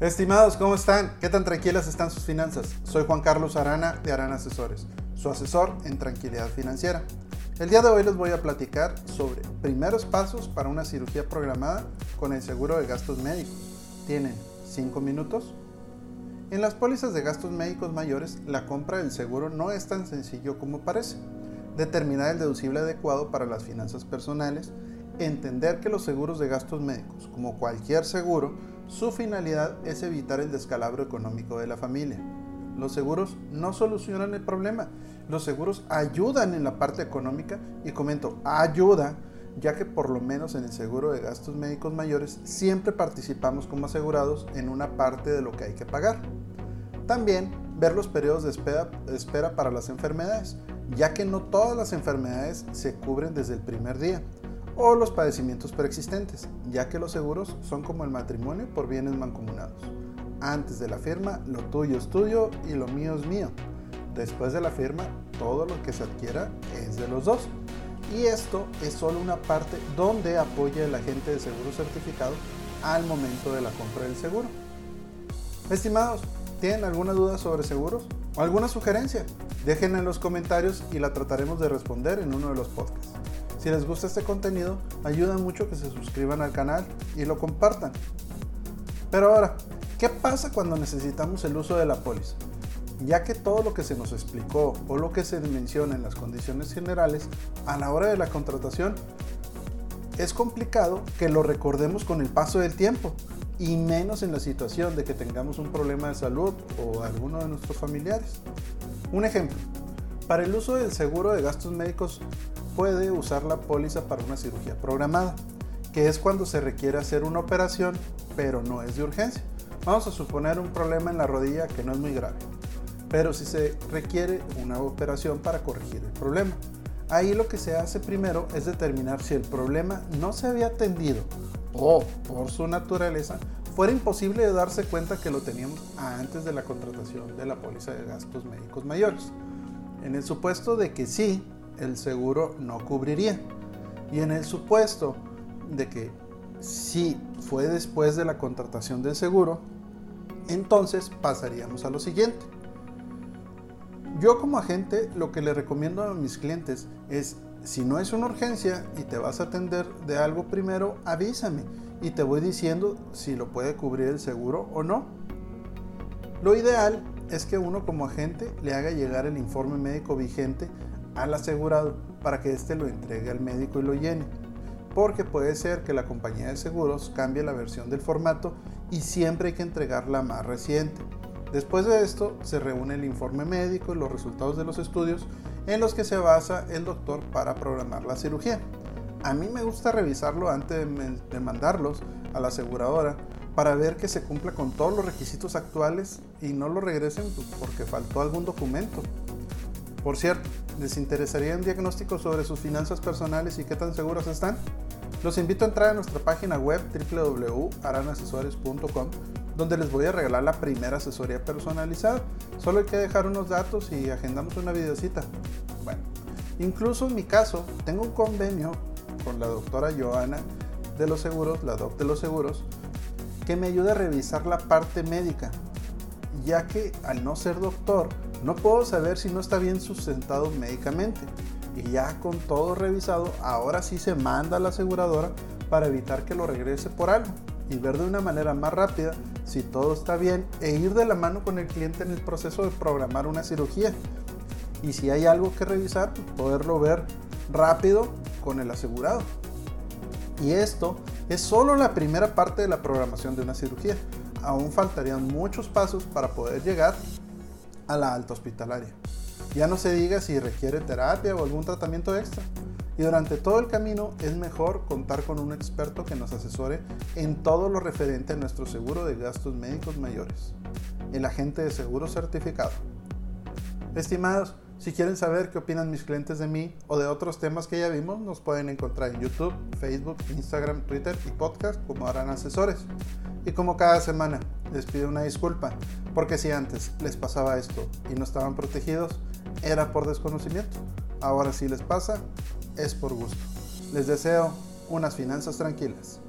Estimados, ¿cómo están? ¿Qué tan tranquilas están sus finanzas? Soy Juan Carlos Arana de Arana Asesores, su asesor en tranquilidad financiera. El día de hoy les voy a platicar sobre primeros pasos para una cirugía programada con el seguro de gastos médicos. ¿Tienen 5 minutos? En las pólizas de gastos médicos mayores, la compra del seguro no es tan sencillo como parece. Determinar el deducible adecuado para las finanzas personales, entender que los seguros de gastos médicos, como cualquier seguro, su finalidad es evitar el descalabro económico de la familia. Los seguros no solucionan el problema, los seguros ayudan en la parte económica y comento, ayuda, ya que por lo menos en el seguro de gastos médicos mayores siempre participamos como asegurados en una parte de lo que hay que pagar. También ver los periodos de espera, espera para las enfermedades, ya que no todas las enfermedades se cubren desde el primer día o los padecimientos preexistentes, ya que los seguros son como el matrimonio por bienes mancomunados. Antes de la firma, lo tuyo es tuyo y lo mío es mío. Después de la firma, todo lo que se adquiera es de los dos. Y esto es solo una parte donde apoya el agente de seguro certificado al momento de la compra del seguro. Estimados, ¿tienen alguna duda sobre seguros o alguna sugerencia? Déjenla en los comentarios y la trataremos de responder en uno de los podcasts. Si les gusta este contenido, ayuda mucho que se suscriban al canal y lo compartan. Pero ahora, ¿qué pasa cuando necesitamos el uso de la póliza? Ya que todo lo que se nos explicó o lo que se menciona en las condiciones generales a la hora de la contratación es complicado que lo recordemos con el paso del tiempo y menos en la situación de que tengamos un problema de salud o alguno de nuestros familiares. Un ejemplo, para el uso del seguro de gastos médicos puede usar la póliza para una cirugía programada, que es cuando se requiere hacer una operación, pero no es de urgencia. Vamos a suponer un problema en la rodilla que no es muy grave, pero si se requiere una operación para corregir el problema. Ahí lo que se hace primero es determinar si el problema no se había atendido o, por su naturaleza, fuera imposible de darse cuenta que lo teníamos antes de la contratación de la póliza de gastos médicos mayores. En el supuesto de que sí, el seguro no cubriría. Y en el supuesto de que si fue después de la contratación del seguro, entonces pasaríamos a lo siguiente. Yo como agente lo que le recomiendo a mis clientes es, si no es una urgencia y te vas a atender de algo primero, avísame y te voy diciendo si lo puede cubrir el seguro o no. Lo ideal es que uno como agente le haga llegar el informe médico vigente al asegurado para que éste lo entregue al médico y lo llene. Porque puede ser que la compañía de seguros cambie la versión del formato y siempre hay que entregar la más reciente. Después de esto se reúne el informe médico y los resultados de los estudios en los que se basa el doctor para programar la cirugía. A mí me gusta revisarlo antes de mandarlos a la aseguradora para ver que se cumpla con todos los requisitos actuales y no lo regresen porque faltó algún documento. Por cierto, ¿les interesaría un diagnóstico sobre sus finanzas personales y qué tan seguras están? Los invito a entrar a nuestra página web www.aranasesores.com donde les voy a regalar la primera asesoría personalizada. Solo hay que dejar unos datos y agendamos una videocita. Bueno, incluso en mi caso, tengo un convenio con la doctora Joana de los seguros, la doc de los seguros, que me ayuda a revisar la parte médica, ya que al no ser doctor, no puedo saber si no está bien sustentado médicamente. Y ya con todo revisado, ahora sí se manda a la aseguradora para evitar que lo regrese por algo y ver de una manera más rápida si todo está bien e ir de la mano con el cliente en el proceso de programar una cirugía. Y si hay algo que revisar, pues poderlo ver rápido con el asegurado. Y esto es solo la primera parte de la programación de una cirugía. Aún faltarían muchos pasos para poder llegar a la alta hospitalaria. Ya no se diga si requiere terapia o algún tratamiento extra. Y durante todo el camino es mejor contar con un experto que nos asesore en todo lo referente a nuestro seguro de gastos médicos mayores, el agente de seguro certificado. Estimados, si quieren saber qué opinan mis clientes de mí o de otros temas que ya vimos, nos pueden encontrar en YouTube, Facebook, Instagram, Twitter y podcast como harán asesores. Y como cada semana, les pido una disculpa, porque si antes les pasaba esto y no estaban protegidos, era por desconocimiento. Ahora si les pasa, es por gusto. Les deseo unas finanzas tranquilas.